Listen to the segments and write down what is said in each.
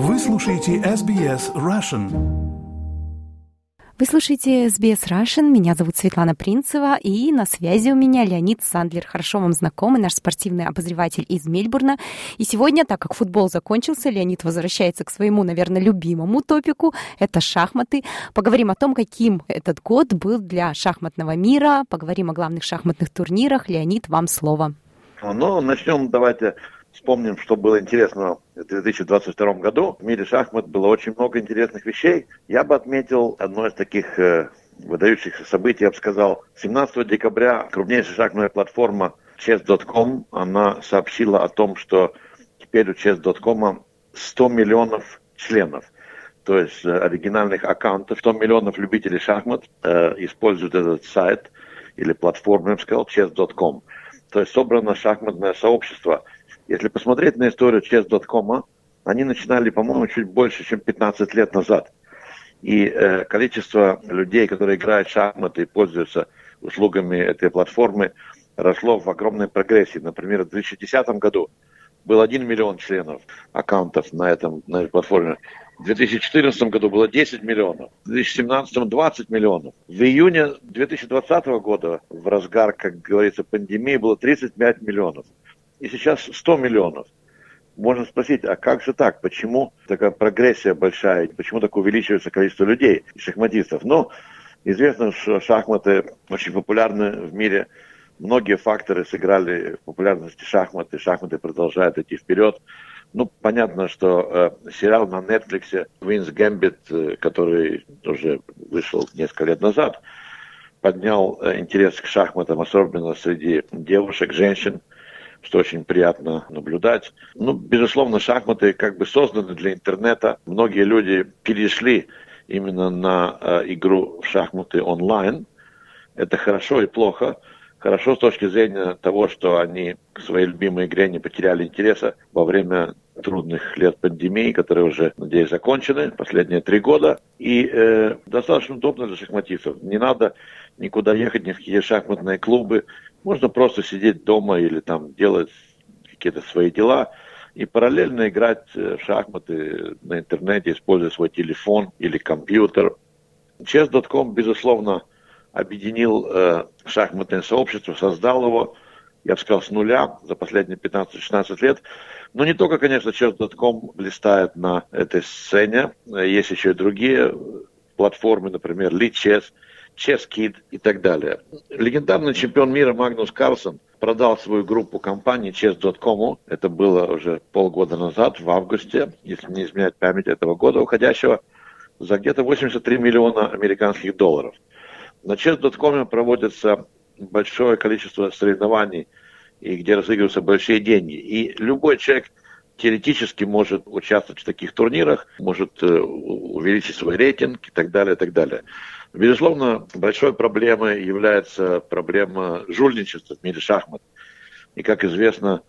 Вы слушаете SBS Russian. Вы слушаете SBS Russian. Меня зовут Светлана Принцева, и на связи у меня Леонид Сандлер, хорошо вам знакомый, наш спортивный обозреватель из Мельбурна. И сегодня, так как футбол закончился, Леонид возвращается к своему, наверное, любимому топику — это шахматы. Поговорим о том, каким этот год был для шахматного мира, поговорим о главных шахматных турнирах. Леонид, вам слово. Ну, начнем давайте Вспомним, что было интересно в 2022 году. В мире шахмат было очень много интересных вещей. Я бы отметил одно из таких э, выдающихся событий, я бы сказал. 17 декабря крупнейшая шахматная платформа chess.com, она сообщила о том, что теперь у chess.com 100 миллионов членов то есть э, оригинальных аккаунтов, 100 миллионов любителей шахмат э, используют этот сайт или платформу, я бы сказал, chess.com. То есть собрано шахматное сообщество – если посмотреть на историю chess.com, они начинали, по-моему, чуть больше, чем 15 лет назад. И э, количество людей, которые играют в шахматы и пользуются услугами этой платформы, росло в огромной прогрессии. Например, в 2010 году был 1 миллион членов аккаунтов на, этом, на этой платформе. В 2014 году было 10 миллионов, в 2017 20 миллионов. В июне 2020 года, в разгар, как говорится, пандемии, было 35 миллионов и сейчас 100 миллионов. Можно спросить, а как же так? Почему такая прогрессия большая? Почему так увеличивается количество людей, шахматистов? Ну, известно, что шахматы очень популярны в мире. Многие факторы сыграли в популярности шахматы. Шахматы продолжают идти вперед. Ну, понятно, что э, сериал на Netflix «Queen's Gambit», э, который уже вышел несколько лет назад, поднял э, интерес к шахматам, особенно среди девушек, женщин что очень приятно наблюдать. Ну, безусловно, шахматы как бы созданы для интернета. Многие люди перешли именно на э, игру в шахматы онлайн. Это хорошо и плохо. Хорошо с точки зрения того, что они к своей любимой игре не потеряли интереса во время трудных лет пандемии, которые уже, надеюсь, закончены, последние три года. И э, достаточно удобно для шахматистов. Не надо никуда ехать, ни в какие шахматные клубы. Можно просто сидеть дома или там делать какие-то свои дела и параллельно играть э, в шахматы на интернете, используя свой телефон или компьютер. Chess.com, безусловно, объединил э, шахматное сообщество, создал его, я бы сказал, с нуля за последние 15-16 лет. Но не только, конечно, Chess.com блистает на этой сцене, есть еще и другие платформы, например, Lichess, ChessKid и так далее. Легендарный чемпион мира Магнус Карлсон продал свою группу компании Chess.com. Это было уже полгода назад, в августе, если не изменять память этого года уходящего, за где-то 83 миллиона американских долларов. На Chess.com проводится большое количество соревнований, и где разыгрываются большие деньги. И любой человек теоретически может участвовать в таких турнирах, может э, увеличить свой рейтинг и так далее, и так далее. Безусловно, большой проблемой является проблема жульничества в мире шахмат. И, как известно,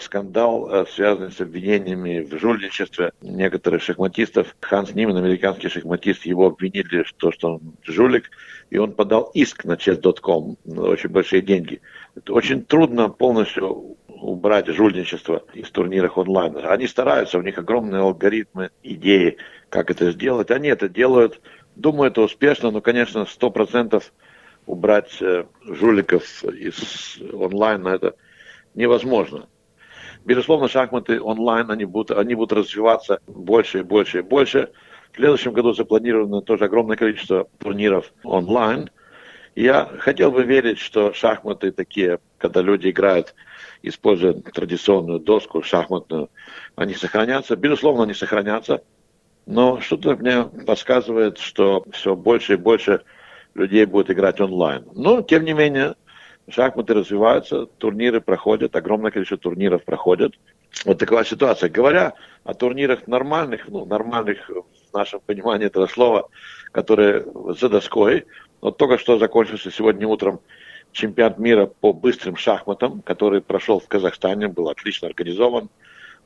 скандал, э, связанный с обвинениями в жульничестве некоторых шахматистов. Ханс Ниман, американский шахматист, его обвинили, в том, что он жулик, и он подал иск на chess.com на очень большие деньги. Это очень трудно полностью убрать жульничество из турниров онлайн. Они стараются, у них огромные алгоритмы, идеи, как это сделать. Они это делают Думаю, это успешно, но, конечно, сто процентов убрать э, жуликов из онлайна это невозможно. Безусловно, шахматы онлайн, они будут, они будут развиваться больше и больше и больше. В следующем году запланировано тоже огромное количество турниров онлайн. Я хотел бы верить, что шахматы такие, когда люди играют, используя традиционную доску шахматную, они сохранятся. Безусловно, они сохранятся. Но что-то мне подсказывает, что все больше и больше людей будет играть онлайн. Но, тем не менее, шахматы развиваются, турниры проходят, огромное количество турниров проходят. Вот такая ситуация. Говоря о турнирах нормальных, ну, нормальных в нашем понимании этого слова, которые за доской, вот только что закончился сегодня утром чемпионат мира по быстрым шахматам, который прошел в Казахстане, был отлично организован.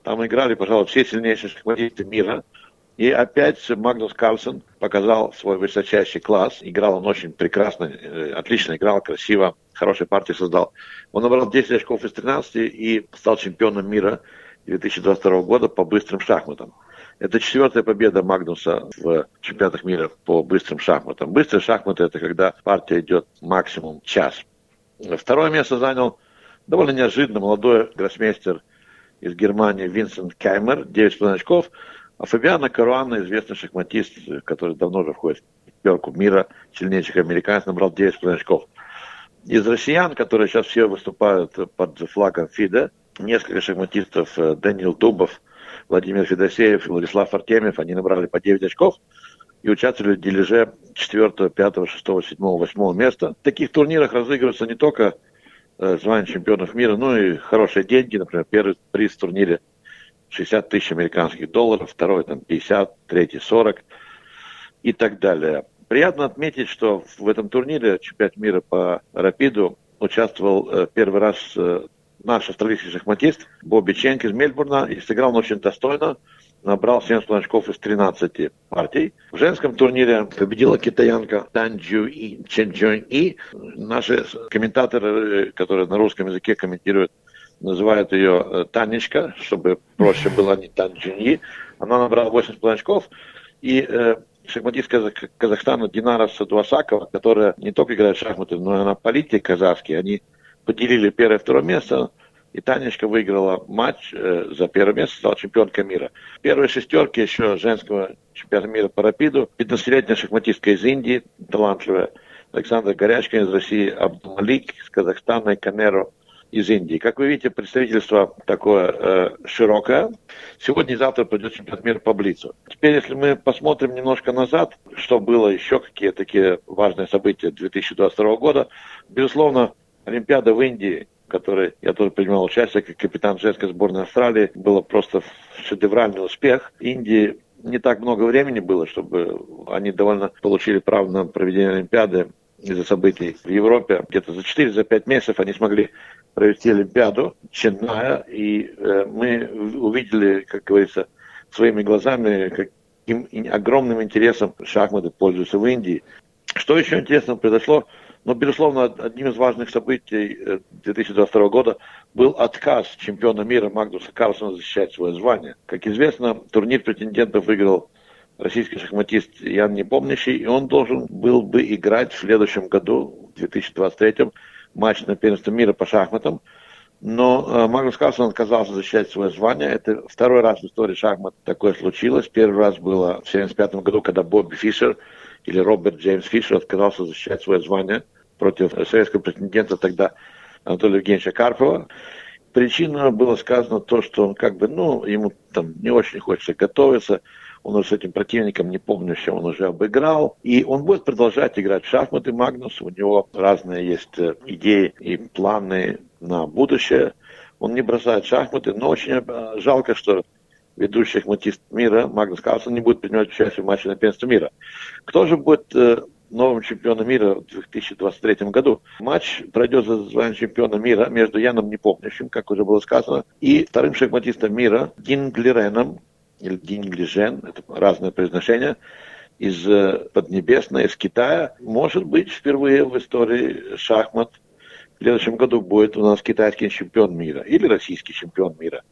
Там играли, пожалуй, все сильнейшие шахматисты мира – и опять Магнус Карлсон показал свой высочайший класс. Играл он очень прекрасно, э, отлично играл, красиво, хорошие партии создал. Он набрал 10 очков из 13 и стал чемпионом мира 2022 года по быстрым шахматам. Это четвертая победа Магнуса в чемпионатах мира по быстрым шахматам. Быстрые шахматы – это когда партия идет максимум час. Второе место занял довольно неожиданно молодой гроссмейстер из Германии Винсент Каймер, 9,5 очков. А Фабиано Каруана, известный шахматист, который давно уже входит в пятерку мира, сильнейших американцев, набрал 9,5 очков. Из россиян, которые сейчас все выступают под флагом ФИДа, несколько шахматистов, э, Даниил Дубов, Владимир Федосеев и Владислав Артемьев, они набрали по 9 очков и участвовали в дележе 4, 5, 6, 7, 8 места. В таких турнирах разыгрываются не только э, звание чемпионов мира, но и хорошие деньги. Например, первый приз в турнире 60 тысяч американских долларов, второй там 50, третий 40 и так далее. Приятно отметить, что в этом турнире чемпионат мира по рапиду участвовал э, первый раз э, наш австралийский шахматист Бобби Ченк из Мельбурна и сыграл он очень достойно. Набрал 7 очков из 13 партий. В женском турнире победила китаянка Тан Джу И, Чен Джун И. Наши комментаторы, которые на русском языке комментируют, называют ее э, Танечка, чтобы проще было не Тан Джун И. Она набрала 8 очков. И э, шахматистка Казахстана Динара Садуасакова, которая не только играет в шахматы, но и она политик казахский, они поделили первое и второе место, и Танечка выиграла матч э, за первое место, стала чемпионкой мира. Первые шестерки еще женского чемпионата мира по рапиду. 15-летняя шахматистка из Индии, талантливая. Александр Горячка из России, Абдумалик из Казахстана и Канеро из Индии. Как вы видите, представительство такое э, широкое. Сегодня и завтра придет чемпионат мира по Блицу. Теперь, если мы посмотрим немножко назад, что было еще, какие такие важные события 2022 года, безусловно, Олимпиада в Индии, которой я тоже принимал участие как капитан женской сборной Австралии, было просто шедевральный успех. Индии не так много времени было, чтобы они довольно получили право на проведение Олимпиады из-за событий в Европе. Где-то за 4-5 месяцев они смогли провести Олимпиаду Ченная, и э, мы увидели, как говорится, своими глазами, каким огромным интересом шахматы пользуются в Индии. Что еще интересного произошло но, безусловно, одним из важных событий 2022 э, года был отказ чемпиона мира Магнуса Карлсона защищать свое звание. Как известно, турнир претендентов выиграл российский шахматист Ян Непомнящий, и он должен был бы играть в следующем году, в 2023 матч на первенство мира по шахматам. Но э, Магнус Карлсон отказался защищать свое звание. Это второй раз в истории шахмат такое случилось. Первый раз было в 1975 году, когда Бобби Фишер или Роберт Джеймс Фишер отказался защищать свое звание против советского претендента тогда Анатолия Евгеньевича Карпова. Причина было сказано то, что он как бы, ну, ему там не очень хочется готовиться, он уже с этим противником, не помню, чем он уже обыграл. И он будет продолжать играть в шахматы Магнус. У него разные есть э, идеи и планы на будущее. Он не бросает шахматы, но очень э, жалко, что ведущий шахматист мира Магнус Карлсон не будет принимать участие в матче на первенство мира. Кто же будет э, новым чемпионом мира в 2023 году? Матч пройдет за звание чемпиона мира между Яном Непомнящим, как уже было сказано, и вторым шахматистом мира Динглиреном, или Динглижен, это разное произношение, из э, Поднебесной, из Китая. Может быть, впервые в истории шахмат в следующем году будет у нас китайский чемпион мира или российский чемпион мира.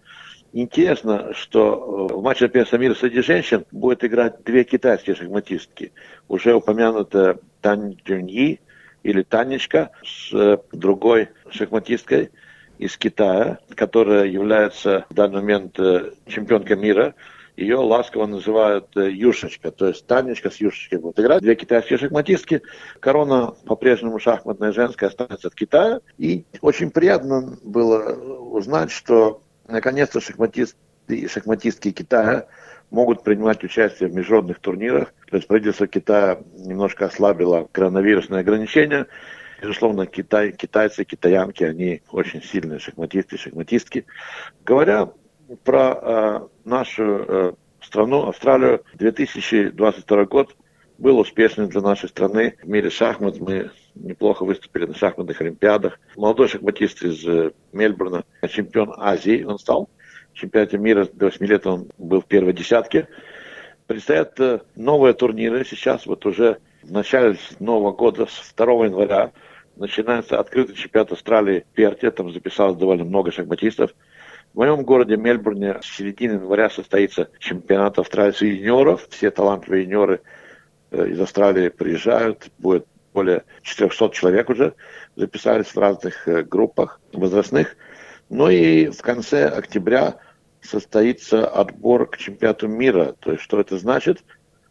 Интересно, что э, в матче первенства мира среди женщин будет играть две китайские шахматистки. Уже упомянута Тань Джуньи или Танечка с э, другой шахматисткой из Китая, которая является в данный момент э, чемпионкой мира. Ее ласково называют Юшечка, то есть Танечка с Юшечкой будут играть. Две китайские шахматистки. Корона по-прежнему шахматная женская останется от Китая. И очень приятно было узнать, что Наконец-то шахматисты и шахматистки Китая могут принимать участие в международных турнирах. То есть правительство Китая немножко ослабило коронавирусные ограничения. Безусловно, Китай, китайцы, китаянки, они очень сильные шахматисты, шахматистки. Говоря про э, нашу э, страну, Австралию, 2022 год был успешным для нашей страны. В мире шахмат мы неплохо выступили на шахматных олимпиадах. Молодой шахматист из э, Мельбурна, чемпион Азии он стал. Чемпионате мира до 8 лет он был в первой десятке. Предстоят э, новые турниры сейчас, вот уже в начале нового года, с 2 января, начинается открытый чемпионат Австралии в Перте, там записалось довольно много шахматистов. В моем городе Мельбурне с середины января состоится чемпионат Австралии юниоров. Все талантливые юниоры из Австралии приезжают. Будет более 400 человек уже записались в разных э, группах возрастных. Ну и в конце октября состоится отбор к чемпионату мира. То есть что это значит?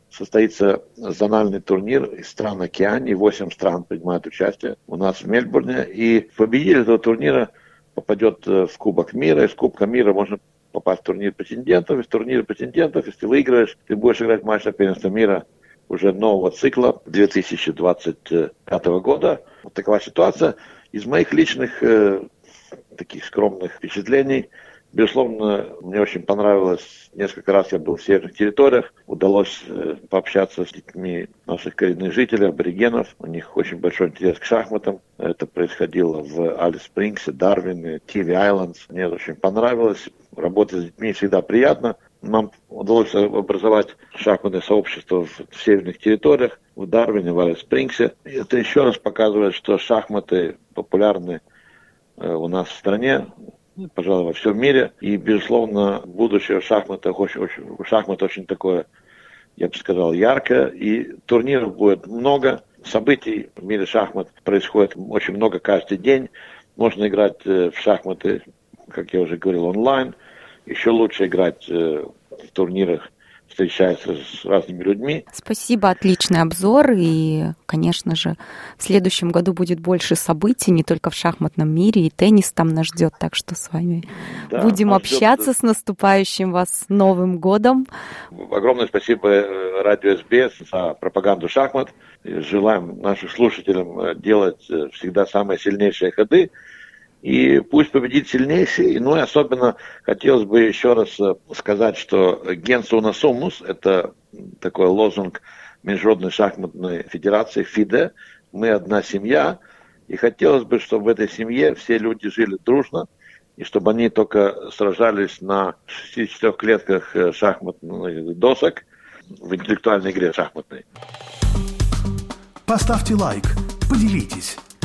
Состоится зональный турнир из стран Океании. Восемь стран принимают участие у нас в Мельбурне. И победитель этого турнира попадет э, в Кубок мира. Из Кубка мира можно попасть в турнир претендентов. Из турнира претендентов, если выиграешь, ты будешь играть матч на первенство мира уже нового цикла 2025 года. Вот такова ситуация. Из моих личных э, таких скромных впечатлений, безусловно, мне очень понравилось. Несколько раз я был в северных территориях. Удалось э, пообщаться с детьми наших коренных жителей, аборигенов. У них очень большой интерес к шахматам. Это происходило в Алис Спрингсе, Дарвине, Тиви Айлендс. Мне очень понравилось. Работать с детьми всегда приятно. Нам удалось образовать шахматное сообщество в, северных территориях, в Дарвине, в Алис-Спрингсе. Это еще раз показывает, что шахматы популярны э, у нас в стране, пожалуй, во всем мире. И, безусловно, будущее в очень, очень, шахмат очень такое, я бы сказал, яркое. И турниров будет много, событий в мире шахмат происходит очень много каждый день. Можно играть э, в шахматы, как я уже говорил, онлайн – еще лучше играть э, в турнирах, встречаясь с разными людьми. Спасибо, отличный обзор. И, конечно же, в следующем году будет больше событий, не только в шахматном мире, и теннис там нас ждет. Так что с вами да, будем общаться ждет... с наступающим вас Новым годом. Огромное спасибо э, радио СБС за пропаганду шахмат. Желаем нашим слушателям э, делать всегда самые сильнейшие ходы и пусть победит сильнейший. Ну и особенно хотелось бы еще раз э, сказать, что Генс Унасумус – это такой лозунг Международной шахматной федерации ФИДЕ. Мы одна семья. И хотелось бы, чтобы в этой семье все люди жили дружно, и чтобы они только сражались на 64 клетках э, шахматных досок в интеллектуальной игре шахматной. Поставьте лайк, поделитесь